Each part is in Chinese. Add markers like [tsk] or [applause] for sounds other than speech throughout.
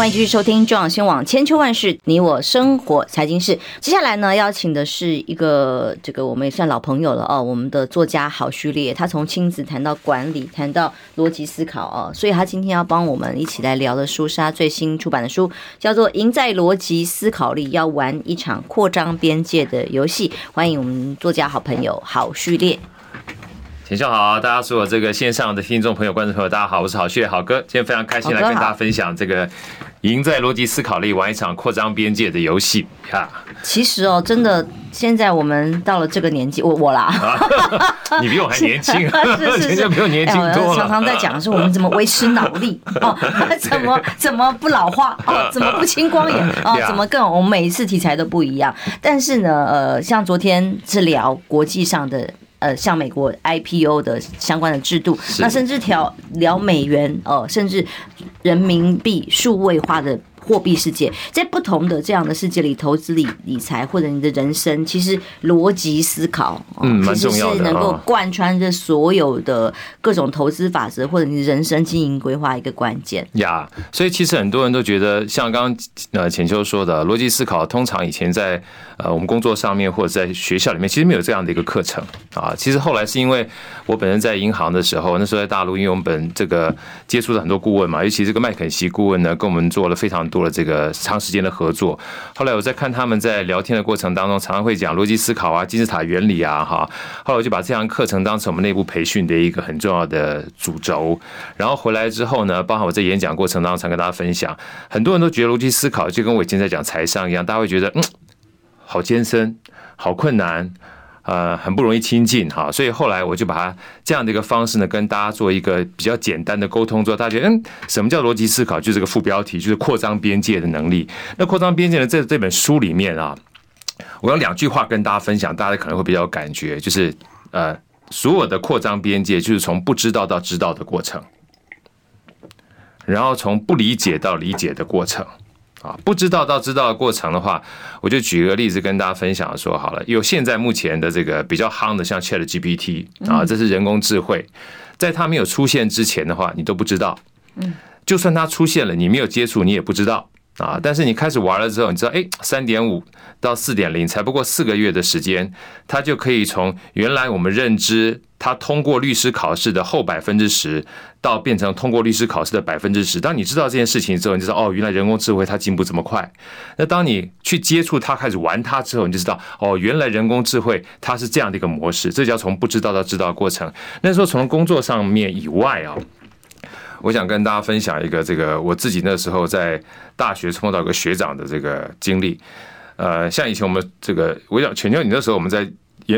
欢迎继续收听中广新闻网千秋万世，你我生活财经事。接下来呢，邀请的是一个这个我们也算老朋友了哦，我们的作家郝旭烈，他从亲子谈到管理，谈到逻辑思考哦，所以他今天要帮我们一起来聊的书是他最新出版的书，叫做《赢在逻辑思考力》，要玩一场扩张边界的游戏。欢迎我们作家好朋友郝旭烈。浅秋好，大家所有这个线上的听众朋友、观众朋友，大家好，我是好旭烈郝哥，今天非常开心来跟大家分享这个赢在逻辑思考力，玩一场扩张边界的游戏呀。其实哦，真的，现在我们到了这个年纪，我我啦，[laughs] 你比我还年轻，[laughs] 是是是，比 [laughs] 我年轻多了。常常在讲的是我们怎么维持脑力哦，怎么怎么不老化哦，怎么不青光眼哦，怎么更我们每一次题材都不一样。但是呢，呃，像昨天是聊国际上的。呃，像美国 IPO 的相关的制度，那甚至调聊美元哦，甚至人民币数位化的。货币世界，在不同的这样的世界里，投资理理财或者你的人生，其实逻辑思考，嗯，其实是能够贯穿着所有的各种投资法则，或者你人生经营规划一个关键。呀，所以其实很多人都觉得，像刚刚呃浅秋说的，逻辑思考，通常以前在呃我们工作上面或者在学校里面，其实没有这样的一个课程啊。其实后来是因为我本人在银行的时候，那时候在大陆，因为我们本这个接触了很多顾问嘛，尤其这个麦肯锡顾问呢，跟我们做了非常多的这个长时间的合作，后来我在看他们在聊天的过程当中，常常会讲逻辑思考啊、金字塔原理啊，哈。后来我就把这堂课程当成我们内部培训的一个很重要的主轴。然后回来之后呢，包含我在演讲过程当中常跟大家分享，很多人都觉得逻辑思考就跟我以前在讲财商一样，大家会觉得嗯，好艰深，好困难。呃，很不容易亲近哈，所以后来我就把它这样的一个方式呢，跟大家做一个比较简单的沟通，之后大家觉得，嗯，什么叫逻辑思考？就是这个副标题，就是扩张边界的能力。那扩张边界呢，在这本书里面啊，我有两句话跟大家分享，大家可能会比较有感觉，就是呃，所有的扩张边界就是从不知道到知道的过程，然后从不理解到理解的过程。啊，不知道到知道的过程的话，我就举个例子跟大家分享说好了。有现在目前的这个比较夯的，像 ChatGPT 啊，这是人工智慧，在它没有出现之前的话，你都不知道。嗯，就算它出现了，你没有接触，你也不知道啊。但是你开始玩了之后，你知道，哎，三点五到四点零，才不过四个月的时间，它就可以从原来我们认知。他通过律师考试的后百分之十，到变成通过律师考试的百分之十。当你知道这件事情之后，你就知道哦，原来人工智慧它进步这么快。那当你去接触它，开始玩它之后，你就知道哦，原来人工智慧它是这样的一个模式。这叫从不知道到知道的过程。那时候从工作上面以外啊，我想跟大家分享一个这个我自己那时候在大学碰到一个学长的这个经历。呃，像以前我们这个，我想请教，你那时候我们在。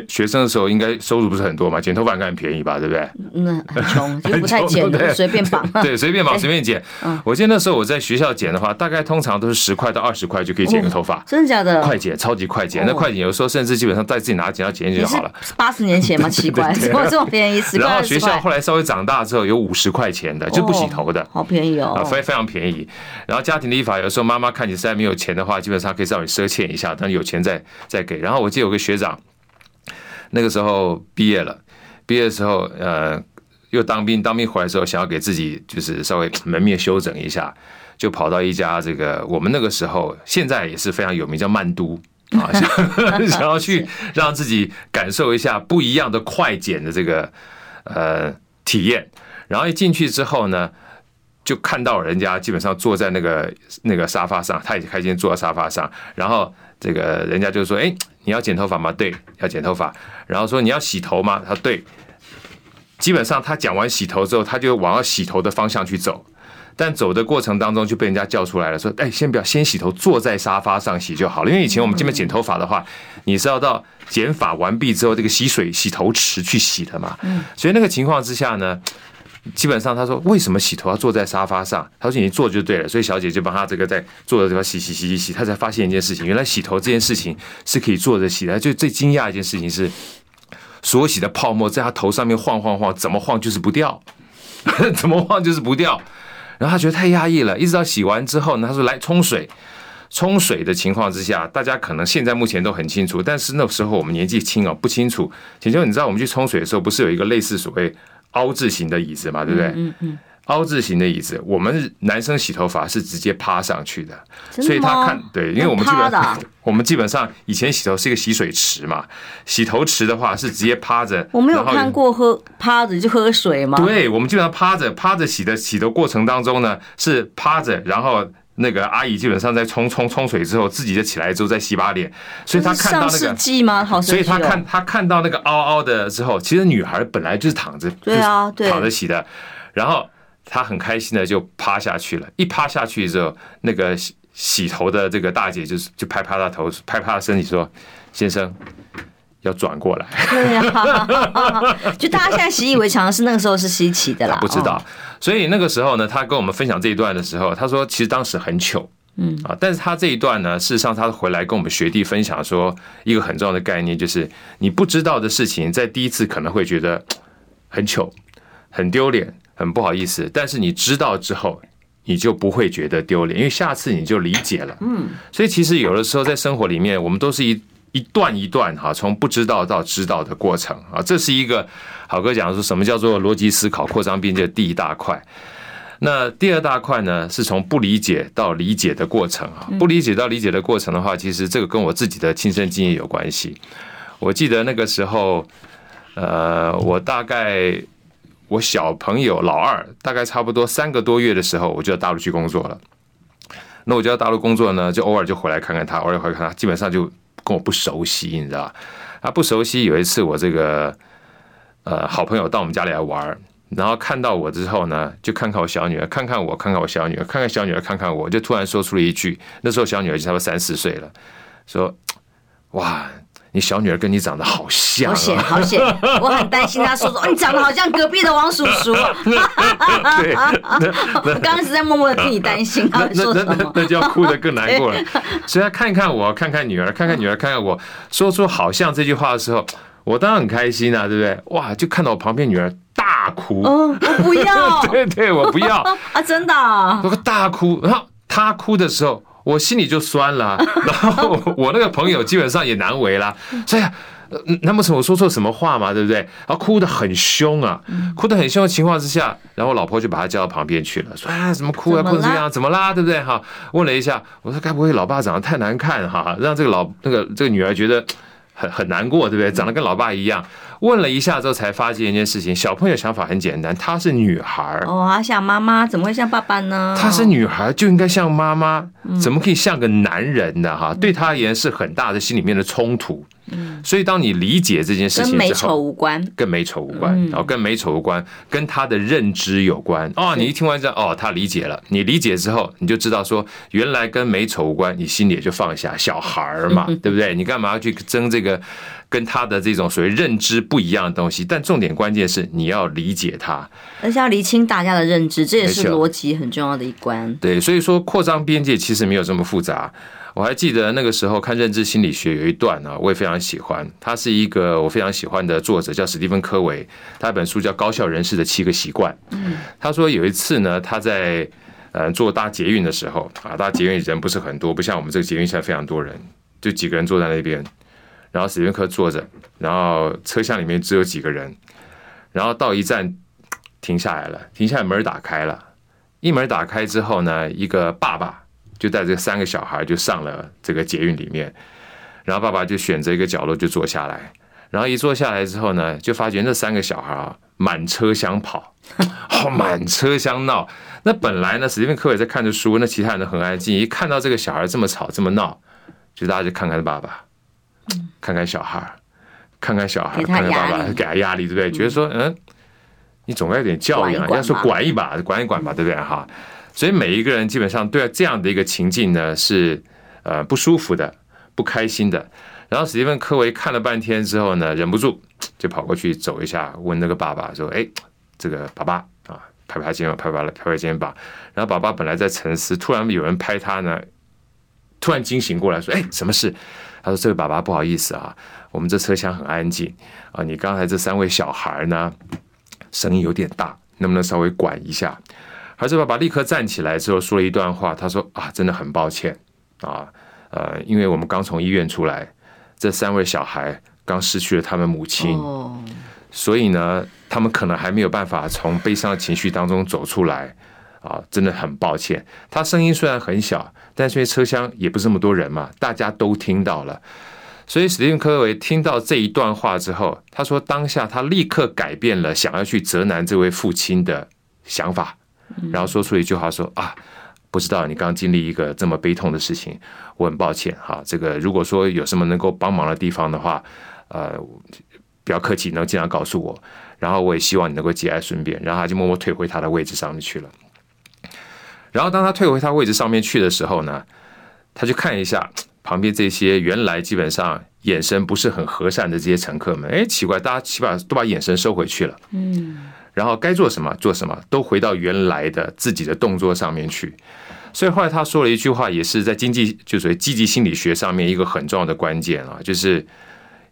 学生的时候应该收入不是很多嘛，剪头发应该很便宜吧，对不对？嗯，很穷，就不太剪 [laughs] 的，[laughs] 随便绑。对，随便绑，随便剪。我记得那时候我在学校剪的话，大概通常都是十块到二十块就可以剪个头发。真的假的？快剪，超级快剪。那快剪有时候甚至基本上带自己拿剪刀剪一剪就好了。八十年前嘛，[laughs] 奇怪，怎么这么便宜？十块。然后学校后来稍微长大之后，有五十块钱的，就不洗头的，好便宜哦，非非常便宜。然后家庭的立法，有时候妈妈看你实在没有钱的话，基本上可以让你赊欠一下，等有钱再再给。然后我记得有个学长。那个时候毕业了，毕业的时候，呃，又当兵，当兵回来时候，想要给自己就是稍微门面修整一下，就跑到一家这个我们那个时候现在也是非常有名叫曼都啊，[laughs] 想想要去让自己感受一下不一样的快剪的这个呃体验，然后一进去之后呢，就看到人家基本上坐在那个那个沙发上，他也开心坐在沙发上，然后这个人家就说，哎。你要剪头发吗？对，要剪头发。然后说你要洗头吗？他说对。基本上他讲完洗头之后，他就往要洗头的方向去走。但走的过程当中就被人家叫出来了，说：“哎，先不要，先洗头，坐在沙发上洗就好了。因为以前我们这边剪头发的话，你是要到剪发完毕之后这个洗水洗头池去洗的嘛。所以那个情况之下呢。”基本上，他说为什么洗头要坐在沙发上？他说你坐就对了，所以小姐就帮他这个在坐的地方洗洗洗洗洗，他才发现一件事情，原来洗头这件事情是可以坐着洗的。就最惊讶一件事情是，所洗的泡沫在他头上面晃晃晃，怎么晃就是不掉，[laughs] 怎么晃就是不掉。然后他觉得太压抑了，一直到洗完之后呢，他说来冲水，冲水的情况之下，大家可能现在目前都很清楚，但是那时候我们年纪轻啊，不清楚。请问你知道我们去冲水的时候，不是有一个类似所谓凹字形的椅子嘛？对不对？嗯嗯。凹字形的椅子，我们男生洗头发是直接趴上去的，所以他看对，因为我们基本上 [laughs] 我们基本上以前洗头是一个洗水池嘛，洗头池的话是直接趴着。我没有看过喝趴着就喝水吗？对，我们基本上趴着趴着洗的洗的过程当中呢是趴着，然后那个阿姨基本上在冲冲冲水之后自己就起来之后再洗把脸，所以他看到那个上世纪吗？好，所以她看她看到那个凹凹的之后，其实女孩本来就是躺着，对啊，对，躺着洗的，然后。他很开心的就趴下去了，一趴下去之后，那个洗洗头的这个大姐就是就拍拍他头，拍拍他身体说：“先生，要转过来。”对呀，[laughs] 就大家现在习以为常，是那个时候是稀奇的啦。[laughs] 不知道，所以那个时候呢，他跟我们分享这一段的时候，他说其实当时很糗，嗯。啊，但是他这一段呢，事实上他回来跟我们学弟分享说，一个很重要的概念就是，你不知道的事情，在第一次可能会觉得 [tsk] 很糗、很丢脸。很不好意思，但是你知道之后，你就不会觉得丢脸，因为下次你就理解了。嗯，所以其实有的时候在生活里面，我们都是一一段一段哈，从不知道到知道的过程啊。这是一个好哥讲说什么叫做逻辑思考扩张边界第一大块。那第二大块呢，是从不理解到理解的过程啊。不理解到理解的过程的话，其实这个跟我自己的亲身经验有关系。我记得那个时候，呃，我大概。我小朋友老二大概差不多三个多月的时候，我就到大陆去工作了。那我就到大陆工作呢，就偶尔就回来看看他，偶尔回来看他，基本上就跟我不熟悉，你知道吧？他不熟悉。有一次我这个呃好朋友到我们家里来玩，然后看到我之后呢，就看看我小女儿，看看我，看看我小女儿，看看小女儿，看看我，就突然说出了一句：那时候小女儿就差不多三四岁了，说：“哇。”你小女儿跟你长得好像，好险好险！我很担心她说说，你长得好像隔壁的王叔叔。对，[laughs] 我刚刚是在默默的替你担心，他说什么？那那就要哭得更难过了。[laughs] 所以她看看我，看看女儿，看看女儿，看看我，说出好像这句话的时候，我当然很开心啊，对不对？哇，就看到我旁边女儿大哭。嗯，我不要。[laughs] 对对，我不要啊，真的。那个大哭，然后她哭的时候。我心里就酸了，[laughs] 然后我那个朋友基本上也难为了，所以，难不成我说错什么话嘛？对不对？然后哭得很凶啊，哭得很凶的情况之下，然后我老婆就把他叫到旁边去了，说啊，怎么哭啊，哭成这样，怎么啦？对不对？哈，问了一下，我说该不会老爸长得太难看哈，让这个老那个这个女儿觉得很很难过，对不对？长得跟老爸一样。问了一下之后，才发现一件事情：小朋友想法很简单，她是女孩儿哦，她像妈妈，怎么会像爸爸呢？她是女孩就应该像妈妈，怎么可以像个男人呢？哈，对她而言是很大的心里面的冲突。嗯，所以当你理解这件事情之后，跟美丑无关，跟美丑无关，然后跟美丑无关，跟他的认知有关。哦，你一听完之后，哦，他理解了。你理解之后，你就知道说，原来跟美丑无关，你心里也就放下。小孩儿嘛，[laughs] 对不对？你干嘛要去争这个跟他的这种所谓认知不一样的东西？但重点关键是你要理解他，而且要厘清大家的认知，这也是逻辑很重要的一关。对，所以说扩张边界其实没有这么复杂。我还记得那个时候看认知心理学有一段啊，我也非常喜欢。他是一个我非常喜欢的作者，叫史蒂芬·科维。他一本书叫《高效人士的七个习惯》。嗯，他说有一次呢，他在呃坐搭捷运的时候啊，搭捷运人不是很多，不像我们这个捷运现在非常多人，就几个人坐在那边。然后史蒂芬·科坐着，然后车厢里面只有几个人。然后到一站停下来了，停下来门打开了，一门打开之后呢，一个爸爸。就带着三个小孩就上了这个捷运里面，然后爸爸就选择一个角落就坐下来，然后一坐下来之后呢，就发觉那三个小孩啊满车厢跑，[laughs] 哦，满车厢闹。那本来呢，史蒂芬·科也在看着书，那其他人都很安静。一看到这个小孩这么吵这么闹，就大家就看看爸爸，看看小孩，看看小孩，看看爸爸，给他压力，对不对？觉得说，嗯，你总该有点教养，人家说管一把，管一管吧，对不对？哈。所以每一个人基本上对这样的一个情境呢，是呃不舒服的、不开心的。然后史蒂芬·科维看了半天之后呢，忍不住就跑过去走一下，问那个爸爸说：“哎，这个爸爸啊，拍拍肩膀，拍拍拍拍肩膀。”然后爸爸本来在沉思，突然有人拍他呢，突然惊醒过来，说：“哎，什么事？”他说：“这位爸爸不好意思啊，我们这车厢很安静啊，你刚才这三位小孩呢，声音有点大，能不能稍微管一下？”儿子爸爸立刻站起来之后说了一段话，他说：“啊，真的很抱歉，啊，呃，因为我们刚从医院出来，这三位小孩刚失去了他们母亲，所以呢，他们可能还没有办法从悲伤的情绪当中走出来啊，真的很抱歉。他声音虽然很小，但是因为车厢也不是那么多人嘛，大家都听到了。所以史蒂芬·科维听到这一段话之后，他说当下他立刻改变了想要去责难这位父亲的想法，然后说出一句话说啊。不知道你刚经历一个这么悲痛的事情，我很抱歉哈。这个如果说有什么能够帮忙的地方的话，呃，不要客气，能尽量告诉我。然后我也希望你能够节哀顺变。然后他就默默退回他的位置上面去了。然后当他退回他位置上面去的时候呢，他就看一下旁边这些原来基本上眼神不是很和善的这些乘客们，哎，奇怪，大家起码都把眼神收回去了。嗯。然后该做什么做什么，都回到原来的自己的动作上面去。所以后来他说了一句话，也是在经济，就属于积极心理学上面一个很重要的关键啊，就是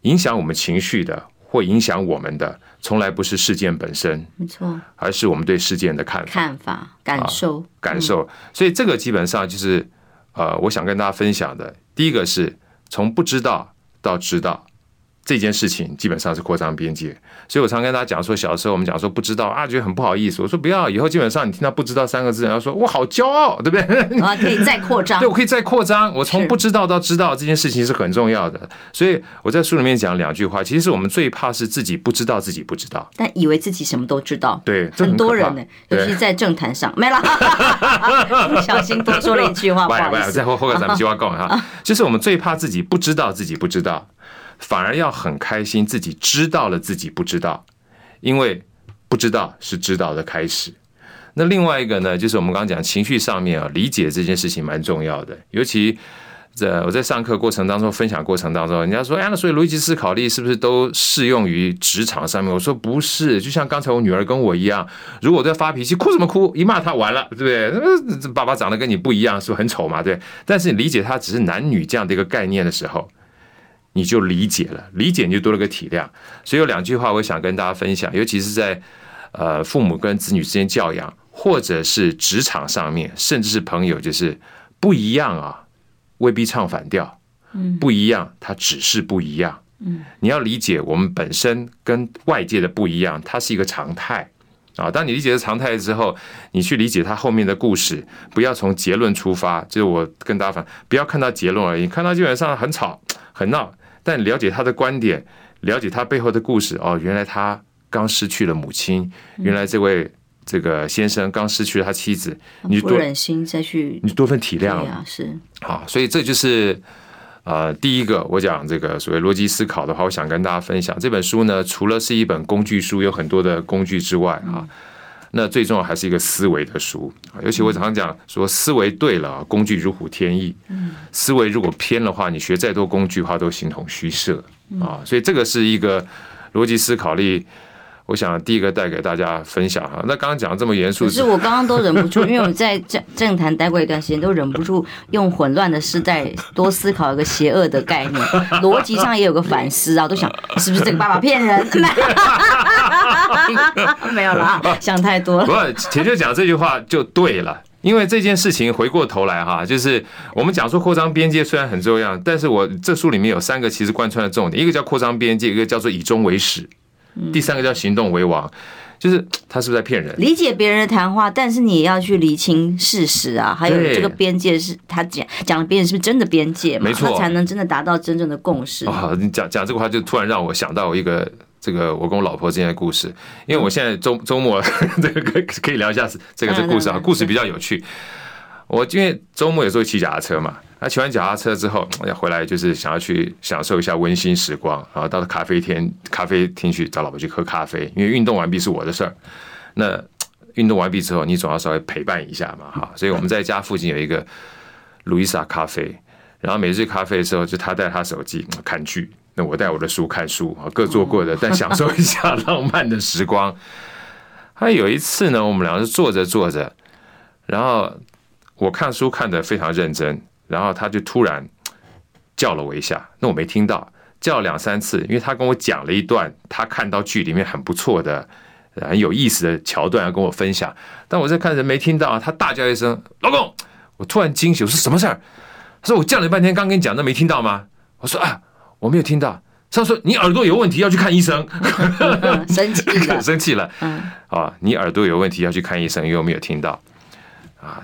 影响我们情绪的或影响我们的，从来不是事件本身，没错，而是我们对事件的看法、看法、感受、感受。所以这个基本上就是呃，我想跟大家分享的，第一个是从不知道到知道。这件事情基本上是扩张边界，所以我常跟大家讲说，小时候我们讲说不知道啊，觉得很不好意思。我说不要，以后基本上你听到不知道三个字，然后说我好骄傲，对不对？[laughs] 啊，可以再扩张。对，我可以再扩张。我从不知道到知道这件事情是很重要的。所以我在书里面讲两句话，其实我们最怕是自己不知道自己不知道，但以为自己什么都知道。对，很多人呢，尤其在政坛上没了。[laughs] [laughs] 不小心多说了一句话，不好意思。再后后个咱们计划够哈，就是我们最怕自己不知道自己不知道。反而要很开心，自己知道了自己不知道，因为不知道是知道的开始。那另外一个呢，就是我们刚刚讲情绪上面啊，理解这件事情蛮重要的。尤其在我在上课过程当中、分享过程当中，人家说：“哎，那所以逻辑思考力是不是都适用于职场上面？”我说：“不是，就像刚才我女儿跟我一样，如果在发脾气，哭什么哭？一骂她完了，对不对？爸爸长得跟你不一样，是不是很丑嘛？对。但是你理解他只是男女这样的一个概念的时候。”你就理解了，理解你就多了个体谅。所以有两句话，我想跟大家分享，尤其是在呃父母跟子女之间教养，或者是职场上面，甚至是朋友，就是不一样啊，未必唱反调。嗯，不一样，它只是不一样。嗯，你要理解我们本身跟外界的不一样，它是一个常态啊。当你理解了常态之后，你去理解它后面的故事，不要从结论出发。就是我跟大家反，不要看到结论而已，看到基本上很吵很闹。但了解他的观点，了解他背后的故事哦，原来他刚失去了母亲，原来这位这个先生刚失去了他妻子，你不忍心再去，你多份体谅。啊，是。好，所以这就是呃第一个我讲这个所谓逻辑思考的话，我想跟大家分享。这本书呢，除了是一本工具书，有很多的工具之外啊。那最重要还是一个思维的书，尤其我常常讲说，思维对了，工具如虎添翼；思维如果偏的话，你学再多工具的话都形同虚设啊。所以这个是一个逻辑思考力。我想第一个带给大家分享哈，那刚刚讲这么严肃，可是我刚刚都忍不住，因为我在政政坛待过一段时间，都忍不住用混乱的时代多思考一个邪恶的概念，逻辑上也有个反思啊，都想是不是这个爸爸骗人？[laughs] 没有啦，想太多了。不，前就讲这句话就对了，因为这件事情回过头来哈，就是我们讲说扩张边界虽然很重要，但是我这书里面有三个其实贯穿的重点，一个叫扩张边界，一个叫做以终为始。第三个叫行动为王，就是他是不是在骗人？理解别人的谈话，但是你也要去厘清事实啊。还有这个边界是他讲讲的边界是不是真的边界嘛？没错，才能真的达到真正的共识。哦，你讲讲这个话，就突然让我想到一个这个我跟我老婆之间的故事。因为我现在周周末 [laughs] 这个可可以聊一下这个这故事啊，故事比较有趣。我因为周末有时候骑脚踏车嘛。他骑完脚踏车之后，要回来就是想要去享受一下温馨时光，然后到了咖啡厅，咖啡厅去找老婆去喝咖啡。因为运动完毕是我的事儿，那运动完毕之后，你总要稍微陪伴一下嘛，哈。所以我们在家附近有一个路易莎咖啡，然后每次咖啡的时候，就他带他手机看剧，那我带我的书看书，各做各的，但享受一下浪漫的时光。他有一次呢，我们两个是坐着坐着，然后我看书看得非常认真。然后他就突然叫了我一下，那我没听到，叫了两三次，因为他跟我讲了一段他看到剧里面很不错的、很有意思的桥段要跟我分享，但我在看人没听到，他大叫一声“老公”，我突然惊醒，我说什么事儿？他说我叫了半天，刚跟你讲，那没听到吗？我说啊，我没有听到。他说你耳朵有问题，要去看医生。[laughs] 生气了，[laughs] 生气了。嗯，啊，你耳朵有问题，要去看医生，因为我没有听到。啊，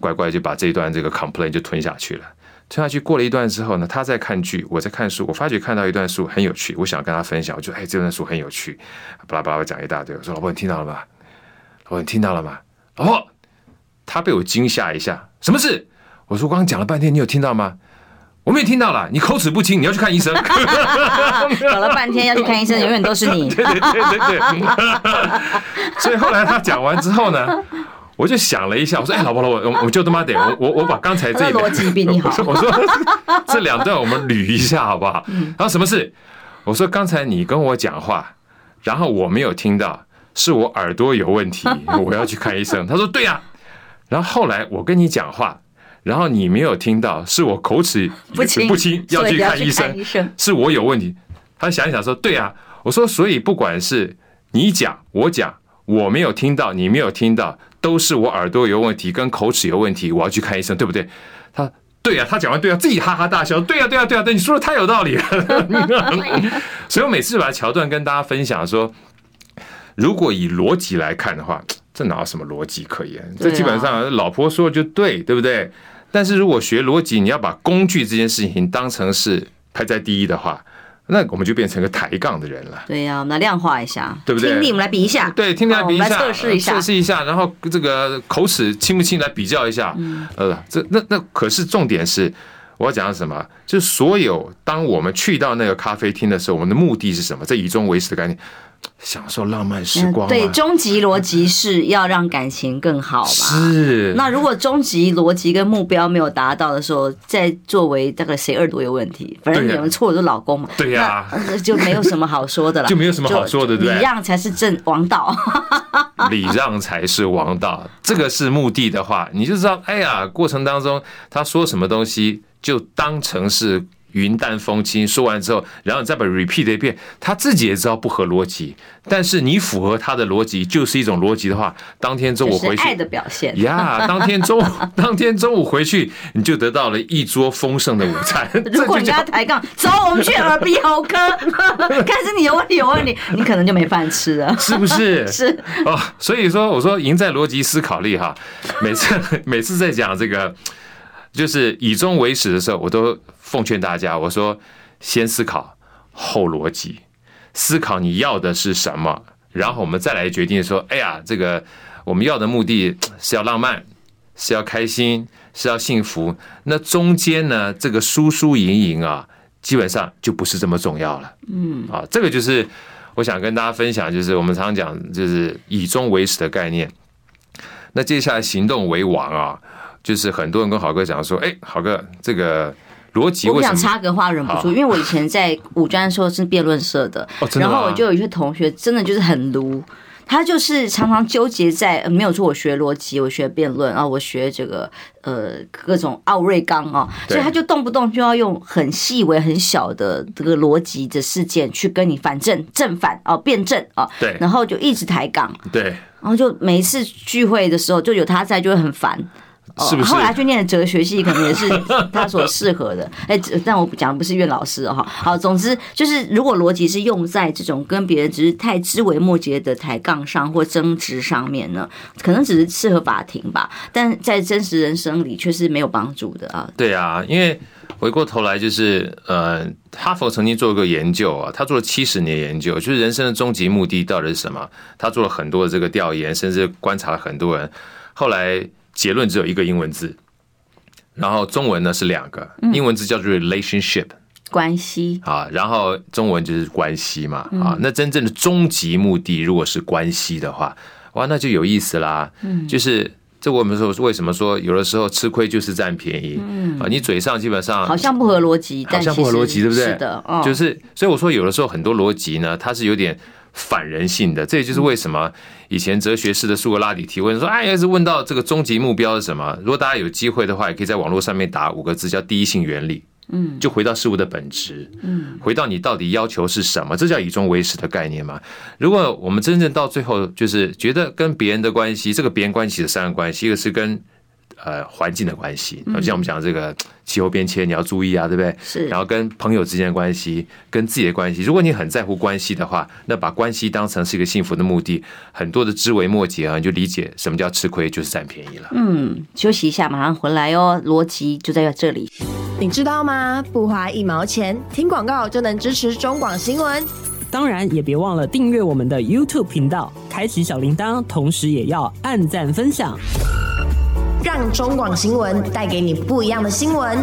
乖乖就把这一段这个 complaint 就吞下去了。吞下去过了一段之后呢，他在看剧，我在看书。我发觉看到一段书很有趣，我想跟他分享。我觉得哎，这段书很有趣，巴拉巴拉讲一大堆。我说老婆，你听到了吗？老婆，你听到了吗？老婆，他被我惊吓一下。什么事？我说我刚刚讲了半天，你有听到吗？我没有听到了。你口齿不清，你要去看医生。[laughs] 搞了半天要去看医生，永远都是你。对对对对对。[laughs] 所以后来他讲完之后呢？我就想了一下，我说：“哎，老婆，老婆，我我就他妈得我我我把刚才这逻辑比你好。[laughs] 我说这两段我们捋一下好不好？然后什么事？我说刚才你跟我讲话，然后我没有听到，是我耳朵有问题，[laughs] 我要去看医生。他说对呀。然后后来我跟你讲话，然后你没有听到，是我口齿不清不清，要去看医生，是我有问题。他想一想说对呀。我说所以不管是你讲我讲，我没有听到，你没有听到。”都是我耳朵有问题，跟口齿有问题，我要去看医生，对不对？他对呀、啊，他讲完对啊，自己哈哈大笑，对呀、啊，对呀、啊，对呀、啊，对，你说的太有道理了。[laughs] 所以我每次把桥段跟大家分享说，如果以逻辑来看的话，这哪有什么逻辑可言？这基本上老婆说的就对，对不对？但是如果学逻辑，你要把工具这件事情当成是排在第一的话。那我们就变成个抬杠的人了。对呀、啊，我们来量化一下，对不对？听力我们来比一下。对，听力来比一下，测试一下，测试一下，然后这个口齿清不清来比较一下。嗯，呃，这那那可是重点是，我要讲的什么？就是所有当我们去到那个咖啡厅的时候，我们的目的是什么？这以终为始的概念。享受浪漫时光、啊嗯。对，终极逻辑是要让感情更好嘛。是。那如果终极逻辑跟目标没有达到的时候，再作为大概谁耳朵有问题？反正你们错的都老公嘛。对呀、啊。那就没有什么好说的了。就没有什么好说的？礼让才是正王道。[laughs] 礼让才是王道。这个是目的的话，你就知道，哎呀，过程当中他说什么东西，就当成是。云淡风轻说完之后，然后你再把 repeat 一遍，他自己也知道不合逻辑，但是你符合他的逻辑就是一种逻辑的话，当天中午回去爱的表现呀，当天中午 [laughs] 当天中午回去你就得到了一桌丰盛的午餐。[laughs] 如果你跟他抬杠，走，我们去耳鼻喉科，[laughs] 看是你有问题有问题，你可能就没饭吃了，是不是？是哦，所以说我说赢在逻辑思考力哈，每次每次在讲这个。就是以终为始的时候，我都奉劝大家，我说先思考后逻辑，思考你要的是什么，然后我们再来决定说，哎呀，这个我们要的目的 [tsk] 是要浪漫，是要开心，是要幸福。那中间呢，这个输输赢赢啊，基本上就不是这么重要了。嗯，啊，这个就是我想跟大家分享，就是我们常常讲，就是以终为始的概念。那接下来行动为王啊。就是很多人跟豪哥讲说，哎，豪哥，这个逻辑，我不想插个话，忍不住，因为我以前在五专的时候是辩论社的，然后我就有一些同学真的就是很卢，他就是常常纠结在，没有说我学逻辑，我学辩论，然后我学这个呃各种奥瑞冈啊，所以他就动不动就要用很细微很小的这个逻辑的事件去跟你反正正反哦辩证啊，对，然后就一直抬杠，对，然后就每一次聚会的时候就有他在，就会很烦。是不是？后来去念的哲学系，可能也是 [laughs] 他所适合的。哎，但我讲的不是苑老师哈。好，总之就是，如果逻辑是用在这种跟别人只是太枝微末节的抬杠上或争执上面呢，可能只是适合法庭吧。但在真实人生里却是没有帮助的啊。对啊，因为回过头来就是，呃，哈佛曾经做过研究啊，他做了七十年研究，就是人生的终极目的到底是什么？他做了很多的这个调研，甚至观察了很多人，后来。结论只有一个英文字，然后中文呢是两个，英文字叫做 relationship，关系。啊，然后中文就是关系嘛啊，那真正的终极目的如果是关系的话，哇，那就有意思啦。嗯，就是这我们说为什么说有的时候吃亏就是占便宜，嗯。啊，你嘴上基本上好像不合逻辑，好像不合逻辑，对不对？是的，就是所以我说有的时候很多逻辑呢，它是有点。反人性的，这也就是为什么以前哲学式的苏格拉底提问说：“哎，要是问到这个终极目标是什么？”如果大家有机会的话，也可以在网络上面打五个字，叫“第一性原理”。嗯，就回到事物的本质，嗯，回到你到底要求是什么？这叫以终为始的概念嘛。如果我们真正到最后，就是觉得跟别人的关系，这个别人关系的三个关系，一个是跟呃环境的关系，就像我们讲这个 [tsk] 气候变迁，你要注意啊，对不对？是。然后跟朋友之间的关系，跟自己的关系，如果你很在乎关系的话，那把关系当成是一个幸福的目的，很多的枝微末节啊，你就理解什么叫吃亏就是占便宜了。嗯，休息一下，马上回来哦。逻辑就在这里，你知道吗？不花一毛钱，听广告就能支持中广新闻。当然，也别忘了订阅我们的 YouTube 频道，开启小铃铛，同时也要按赞分享，让中广新闻带给你不一样的新闻。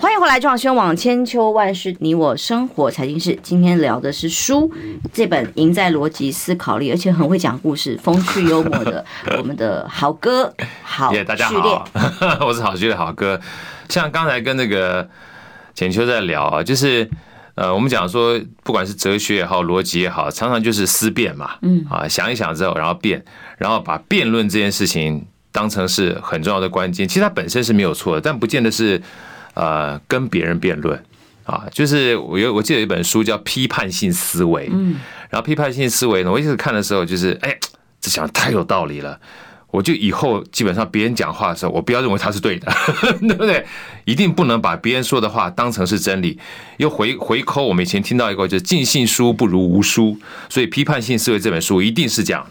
欢迎回来，中广新闻网千秋万世，你我生活财经事。今天聊的是书，这本《赢在逻辑思考力》，而且很会讲故事，风趣幽默的，[laughs] 我们的好哥，好，yeah, 大家好，[laughs] 我是好趣的好哥。像刚才跟那个浅秋在聊啊，就是。呃，我们讲说，不管是哲学也好，逻辑也好，常常就是思辨嘛，嗯啊，想一想之后，然后辩，然后把辩论这件事情当成是很重要的关键。其实它本身是没有错的，但不见得是呃跟别人辩论啊。就是我有我记得有一本书叫《批判性思维》，嗯，然后批判性思维呢，我一直看的时候就是，哎，这讲的太有道理了。我就以后基本上别人讲话的时候，我不要认为他是对的，[laughs] 对不对？一定不能把别人说的话当成是真理。又回回扣，我们以前听到一个，就是尽信书不如无书。所以批判性思维这本书一定是讲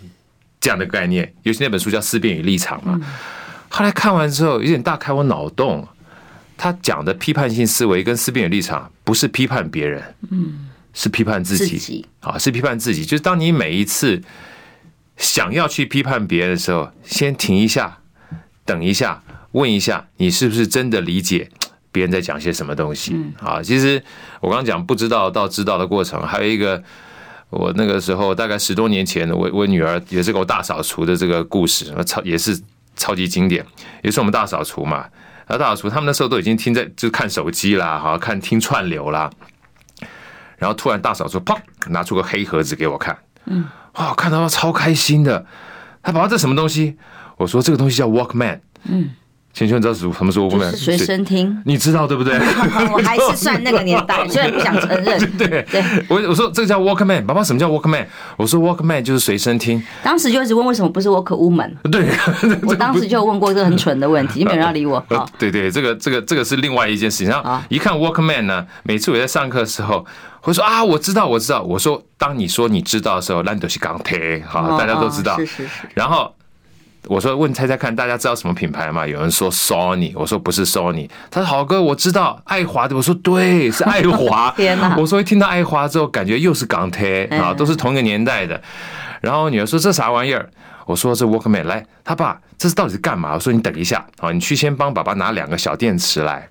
这样的概念。尤其那本书叫《思辨与立场》嘛。后来看完之后，有点大开我脑洞。他讲的批判性思维跟思辨与立场，不是批判别人，嗯，是批判自己啊，是批判自己。就是当你每一次。想要去批判别人的时候，先停一下，等一下，问一下，你是不是真的理解别人在讲些什么东西？啊，其实我刚刚讲不知道到知道的过程，还有一个，我那个时候大概十多年前，我我女儿也是给我大扫除的这个故事，超也是超级经典，也是我们大扫除嘛。然后大扫除，他们那时候都已经听在就看手机啦，哈，看听串流啦，然后突然大扫除，砰，拿出个黑盒子给我看，嗯。哇，看到超开心的，他爸爸这什么东西？我说这个东西叫 Walkman。嗯，浅秋你知道什么是 Walkman？随身听，你知道对不对？[laughs] 我还是算那个年代，[laughs] 虽然不想承认。[laughs] 对对，我我说这个叫 Walkman，爸爸什么叫 Walkman？我说 Walkman 就是随身听。当时就一直问为什么不是 Walkwoman？对，我当时就问过这个很蠢的问题，没有人要理我。对对，这个这个这个是另外一件事情。然后一看 Walkman 呢，每次我在上课的时候。会说啊，我知道，我知道。我说，当你说你知道的时候，那都是钢铁，好，大家都知道。是是是。然后我说，问猜猜看，大家知道什么品牌吗？有人说 Sony，我说不是 Sony。他说好哥，我知道，爱华的。我说对，是爱华。[laughs] 天哪！我说一听到爱华之后，感觉又是港铁啊，都是同一个年代的。然后女儿说这啥玩意儿？我说这 Walkman，来，他爸，这是到底是干嘛？我说你等一下，好，你去先帮爸爸拿两个小电池来。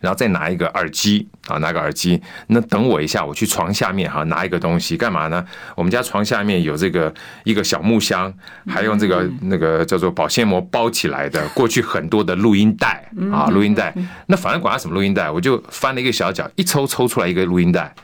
然后再拿一个耳机啊，拿个耳机。那等我一下，我去床下面哈，拿一个东西干嘛呢？我们家床下面有这个一个小木箱，还用这个那个叫做保鲜膜包起来的。[laughs] 过去很多的录音带啊，录音带。那反正管它什么录音带，我就翻了一个小角，一抽抽出来一个录音带。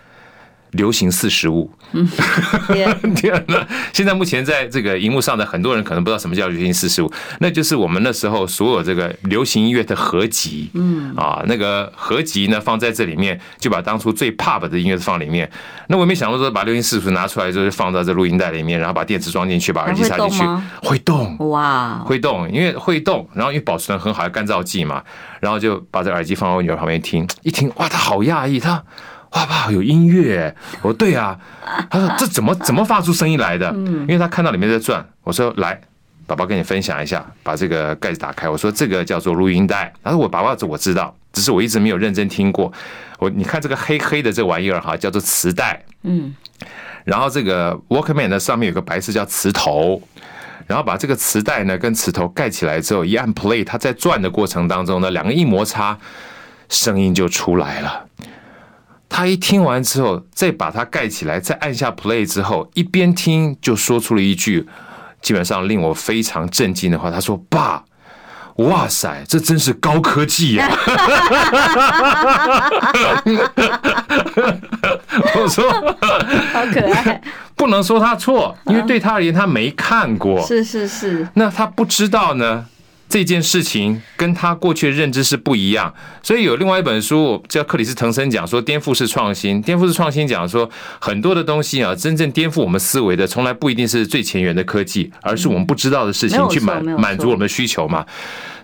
流行四十五，嗯，[laughs] 天。哪！现在目前在这个荧幕上的很多人可能不知道什么叫流行四十五，那就是我们那时候所有这个流行音乐的合集，嗯。啊，那个合集呢放在这里面，就把当初最 pop 的音乐放里面。那我没想到说把流行四十五拿出来，就是放到这录音带里面，然后把电池装进去，把耳机插进去，会动。哇，会动，因为会动，然后因为保存很好，干燥剂嘛，然后就把这耳机放到我女儿旁边听，一听哇，她好讶异，她。哇哇，有音乐！我说对啊，他说这怎么怎么发出声音来的？因为他看到里面在转。我说来，宝宝跟你分享一下，把这个盖子打开。我说这个叫做录音带。他说我爸爸这我知道，只是我一直没有认真听过。我你看这个黑黑的这玩意儿哈，叫做磁带。嗯。然后这个 Walkman 的，上面有个白色叫磁头，然后把这个磁带呢跟磁头盖起来之后，一按 play，它在转的过程当中呢，两个一摩擦，声音就出来了。他一听完之后，再把它盖起来，再按下 play 之后，一边听就说出了一句基本上令我非常震惊的话。他说：“爸，哇塞，这真是高科技呀！” [laughs] 我说：“好可爱。”不能说他错，因为对他而言，他没看过。是是是。那他不知道呢？这件事情跟他过去的认知是不一样，所以有另外一本书叫克里斯滕森讲说颠覆式创新，颠覆式创新讲说很多的东西啊，真正颠覆我们思维的，从来不一定是最前沿的科技，而是我们不知道的事情去满满足我们的需求嘛。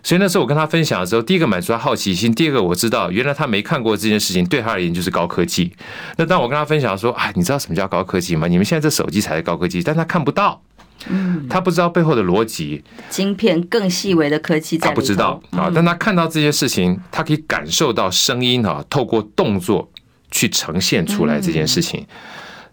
所以那时候我跟他分享的时候，第一个满足他好奇心，第二个我知道原来他没看过这件事情，对他而言就是高科技。那当我跟他分享说，哎，你知道什么叫高科技吗？你们现在这手机才是高科技，但他看不到。嗯，他不知道背后的逻辑，晶片更细微的科技在，他不知道啊。但他看到这些事情，他可以感受到声音啊，透过动作去呈现出来这件事情。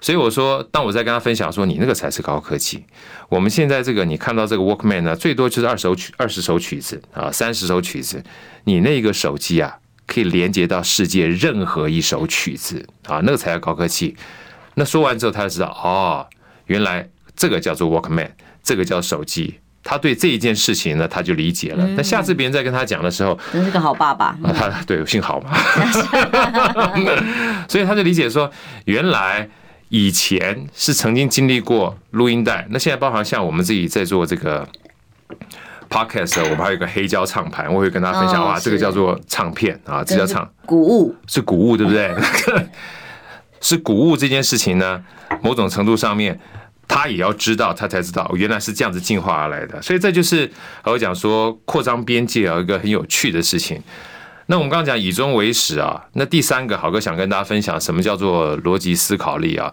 所以我说，当我在跟他分享说，你那个才是高科技。我们现在这个，你看到这个 Walkman 呢，最多就是二十首曲、二十首曲子啊，三十首曲子。你那个手机啊，可以连接到世界任何一首曲子啊，那个才叫高科技。那说完之后，他就知道哦，原来。这个叫做 Walkman，这个叫手机。他对这一件事情呢，他就理解了。那下次别人再跟他讲的时候，真是个好爸爸。啊，他对，姓好嘛，[laughs] 所以他就理解说，原来以前是曾经经历过录音带。那现在包含像我们自己在做这个 Podcast，我们还有一个黑胶唱盘，我会跟大家分享哇，这个叫做唱片啊，这叫唱古物，是古物，对不对？[laughs] 是古物这件事情呢，某种程度上面。他也要知道，他才知道原来是这样子进化而来的。所以这就是我讲说扩张边界啊，一个很有趣的事情。那我们刚刚讲以终为始啊，那第三个好哥想跟大家分享什么叫做逻辑思考力啊？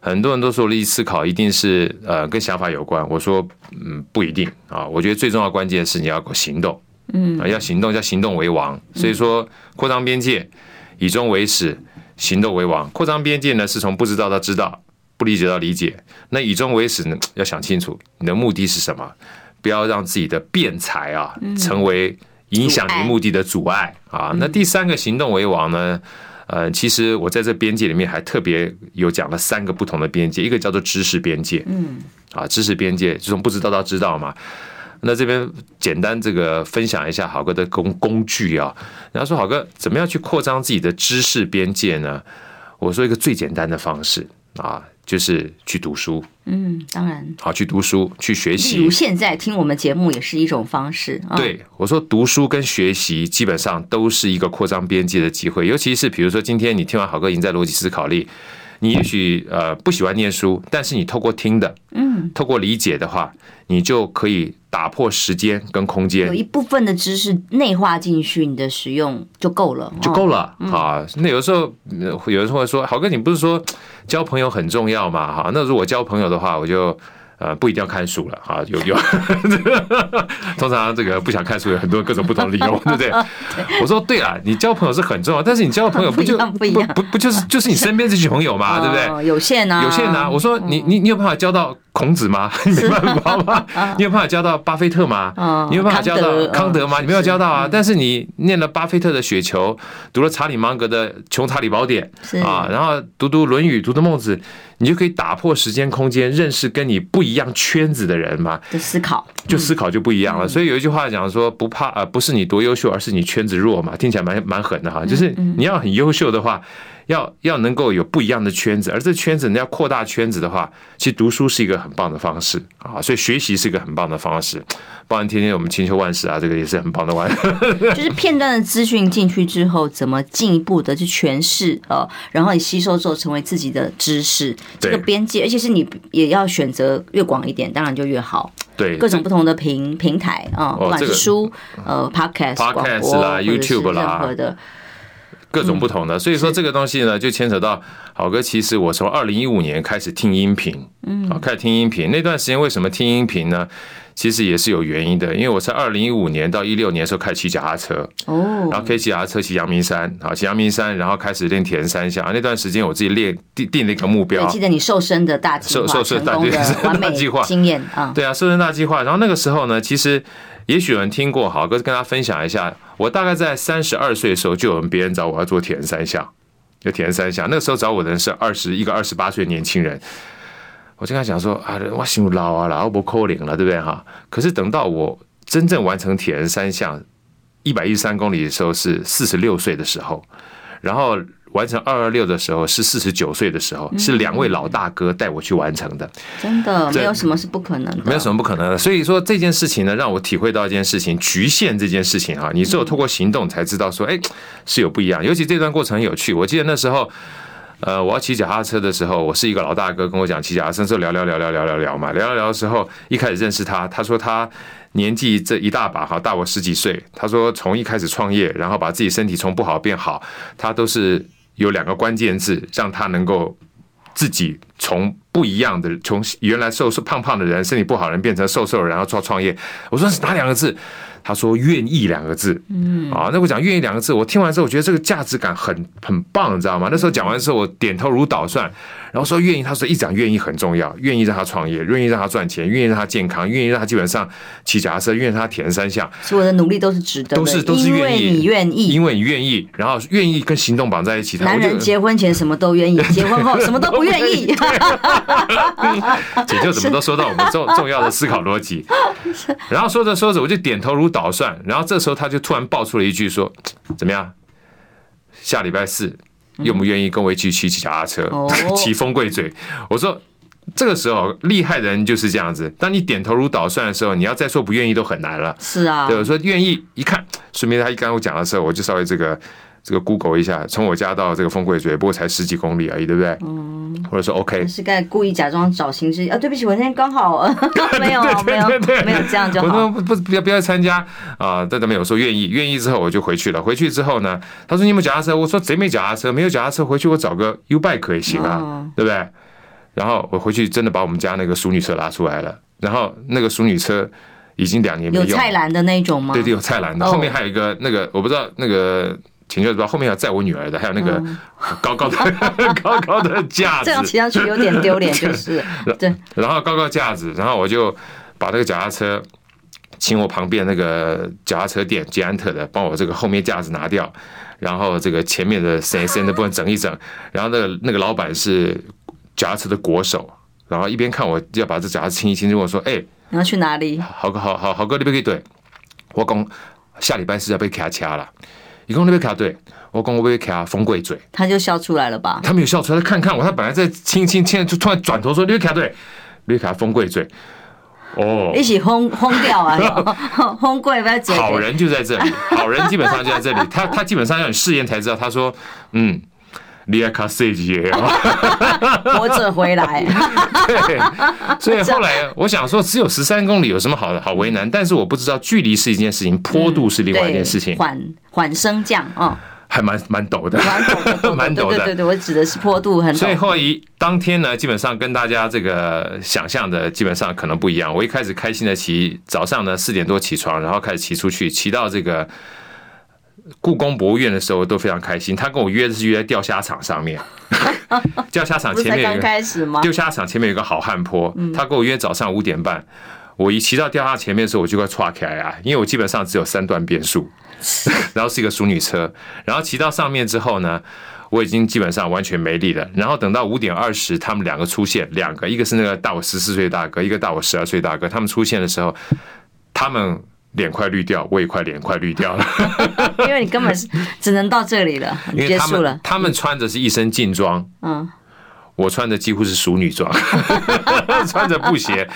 很多人都说逻辑思考一定是呃跟想法有关，我说嗯不一定啊。我觉得最重要关键是你要行动，嗯，要行动，叫行动为王。所以说扩张边界，以终为始，行动为王。扩张边界呢，是从不知道到知道。不理解到理解，那以终为始呢？要想清楚你的目的是什么，不要让自己的辩才啊成为影响你目的的阻碍啊。那第三个行动为王呢？呃，其实我在这边界里面还特别有讲了三个不同的边界，一个叫做知识边界，嗯，啊，知识边界就从不知道到知道嘛。那这边简单这个分享一下好哥的工工具啊。然后说好哥怎么样去扩张自己的知识边界呢？我说一个最简单的方式啊。就是去读书，嗯，当然，好，去读书，去学习。比如现在听我们节目也是一种方式。对，我说读书跟学习基本上都是一个扩张边界的机会，尤其是比如说今天你听完好歌赢在逻辑思考力，你也许呃不喜欢念书，但是你透过听的，嗯，透过理解的话，你就可以。打破时间跟空间，有一部分的知识内化进去，你的使用就够了，就够了啊。那有时候有人会说：“豪哥，你不是说交朋友很重要吗？”哈，那如果交朋友的话，我就。呃，不一定要看书了哈，有有，[laughs] 通常这个不想看书有很多各种不同的理由，[laughs] 对不对？我说对啊，你交朋友是很重要，但是你交的朋友不就不不不就是就是你身边这群朋友嘛，[laughs] 对不对？有限啊，有限啊。我说你你你有办法交到孔子吗？[laughs] 你没办法吗？[laughs] 你有办法教到巴菲特吗？你有办法教到康德吗？你没有教到啊。但是你念了巴菲特的《雪球》，读了查理芒格的《穷查理宝典》啊，然后读读《论语》，读读《孟子》。你就可以打破时间空间，认识跟你不一样圈子的人嘛？就思考，就思考就不一样了。所以有一句话讲说，不怕呃，不是你多优秀，而是你圈子弱嘛。听起来蛮蛮狠的哈，就是你要很优秀的话。要要能够有不一样的圈子，而这圈子你要扩大圈子的话，其实读书是一个很棒的方式啊，所以学习是一个很棒的方式。包含天天我们千秋万世啊，这个也是很棒的玩。[laughs] 就是片段的资讯进去之后，怎么进一步的去诠释啊，然后你吸收之后成为自己的知识，这个边界，而且是你也要选择越广一点，当然就越好。对，各种不同的平平台啊，不管是书、呃，podcast、podcast 啦、YouTube 啦，任何的。各种不同的，所以说这个东西呢，就牵扯到好哥。其实我从二零一五年开始听音频，嗯，开始听音频。那段时间，为什么听音频呢？其实也是有原因的，因为我在二零一五年到一六年的时候开始骑脚踏车，哦，然后可以骑脚踏车骑阳明山，好，骑阳明山，然后开始练铁人三项。那段时间我自己练定定了一个目标，记得你瘦身的大计划，瘦瘦身大计划经验啊，对啊，瘦身大计划。然后那个时候呢，其实。也许有人听过，好哥跟大家分享一下。我大概在三十二岁的时候，就有人别人找我要做铁人三项，就铁人三项。那个时候找我的人是二十一个二十八岁的年轻人，我就跟他讲说啊，我心老啊，老不扣零了，对不对哈？可是等到我真正完成铁人三项一百一十三公里的时候，是四十六岁的时候。然后完成二二六的时候是四十九岁的时候，是两位老大哥带我去完成的。真的没有什么是不可能的，没有什么不可能的。所以说这件事情呢，让我体会到一件事情，局限这件事情啊，你只有透过行动才知道说，哎，是有不一样。尤其这段过程很有趣，我记得那时候。呃，我要骑脚踏车的时候，我是一个老大哥跟我讲骑脚踏车，时候聊聊聊聊聊聊聊嘛，聊聊聊的时候，一开始认识他，他说他年纪这一大把哈，大我十几岁。他说从一开始创业，然后把自己身体从不好变好，他都是有两个关键字，让他能够自己从不一样的，从原来瘦瘦胖胖的人，身体不好人变成瘦瘦，然后做创业。我说是哪两个字？他说“愿意”两个字，嗯，啊，那我讲“愿意”两个字，我听完之后，我觉得这个价值感很很棒，你知道吗？那时候讲完之后，我点头如捣蒜。然后说愿意，他说一讲愿意很重要，愿意让他创业，愿意让他赚钱，愿意让他健康，愿意让他基本上骑脚踏车，愿意让他铁人三项，所有的努力都是值得的，都是都是愿意，因为你愿意，因为你愿意，然后愿意跟行动绑在一起。男人结婚前什么都愿意，[laughs] 结婚后什么都不愿意。[laughs] 姐就怎么都说到我们重 [laughs] 重要的思考逻辑，然后说着说着我就点头如捣蒜，然后这时候他就突然爆出了一句说：“怎么样？下礼拜四。”愿不愿意跟我一起骑骑脚踏车，[laughs] 骑风柜嘴？我说，这个时候厉害的人就是这样子。当你点头如捣蒜的时候，你要再说不愿意都很难了。是啊，对，我说愿意，一看，顺便他一刚刚我讲的时候，我就稍微这个。这个 Google 一下，从我家到这个风柜嘴，不过才十几公里而已，对不对？嗯。或者说 OK。是该故意假装找形式啊？对不起，我那天刚好 [laughs] 没有，没有，没有这样就好。我说不不不要不要参加啊！在那边我说愿意，愿意之后我就回去了。回去之后呢，他说你有没有脚踏车？我说谁没脚踏车？没有脚踏车，回去我找个 U bike 也行啊，哦、对不对？然后我回去真的把我们家那个淑女车拉出来了，然后那个淑女车已经两年没有。有菜篮的那种吗？对对，有菜篮的，后面还有一个那个我不知道那个。请就知道后面要载我女儿的，还有那个高高的、嗯、[laughs] 高高的架子，这样骑上去有点丢脸，就是 [laughs] 对。然后高高架子，然后我就把那个脚踏车，请我旁边那个脚踏车店捷安特的帮我这个后面架子拿掉，然后这个前面的 C C 的部分整一整。然后那个那个老板是脚踏车的国手，然后一边看我要把这脚踏车清一清，就跟我说：“哎，你要去哪里？豪哥，好好豪哥，你不可以对我讲，下礼拜是要被卡掐了。”你讲那边卡对，我讲我被卡风柜嘴，他就笑出来了吧？他没有笑出来，他看看我，他本来在亲亲，亲就突然转头说：“你卡对，你卡风柜嘴。”哦，一起轰轰掉啊！轰柜不要嘴。好人就在这里，好人基本上就在这里。他他基本上要你试验才知道。他说：“嗯，你要卡谁耶？[laughs] 活着回来。”对，所以后来我想说，只有十三公里有什么好好为难？但是我不知道距离是一件事情，坡度是另外一件事情。缓缓升降啊，还蛮蛮陡的，蛮陡的，蛮陡的。对对对，我指的是坡度很陡。所以后一当天呢，基本上跟大家这个想象的基本上可能不一样。我一开始开心的骑，早上呢四点多起床，然后开始骑出去，骑到这个。故宫博物院的时候都非常开心，他跟我约的是约在钓虾场上面，[laughs] 钓虾场前面有钓虾场前面有个好汉坡，他跟我约早上五点半，我一骑到钓虾前面的时候，我就快岔开啊，因为我基本上只有三段变速，[laughs] 然后是一个淑女车，然后骑到上面之后呢，我已经基本上完全没力了，然后等到五点二十，他们两个出现，两个，一个是那个大我十四岁大哥，一个大我十二岁大哥，他们出现的时候，他们。脸快绿掉，我也快脸快绿掉了，[laughs] 因为你根本是只能到这里了，结束了。他们穿着是一身劲装，嗯，我穿的几乎是淑女装，[laughs] 穿着布鞋。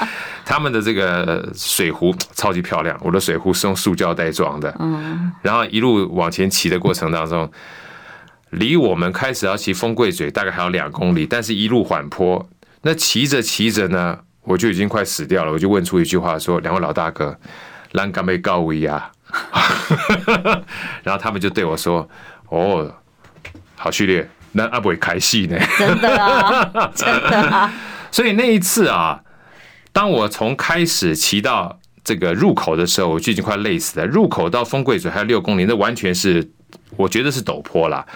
他们的这个水壶超级漂亮，我的水壶是用塑胶袋装的，嗯。然后一路往前骑的过程当中，离我们开始要骑风柜嘴大概还有两公里，但是一路缓坡。那骑着骑着呢，我就已经快死掉了，我就问出一句话说：“两位老大哥。”栏杆被告围呀，[laughs] 然后他们就对我说：“哦，好序列，那阿不会开戏呢？”真的啊，[laughs] 真的啊。所以那一次啊，当我从开始骑到这个入口的时候，我就已经快累死了。入口到风柜嘴还有六公里，那完全是我觉得是陡坡了。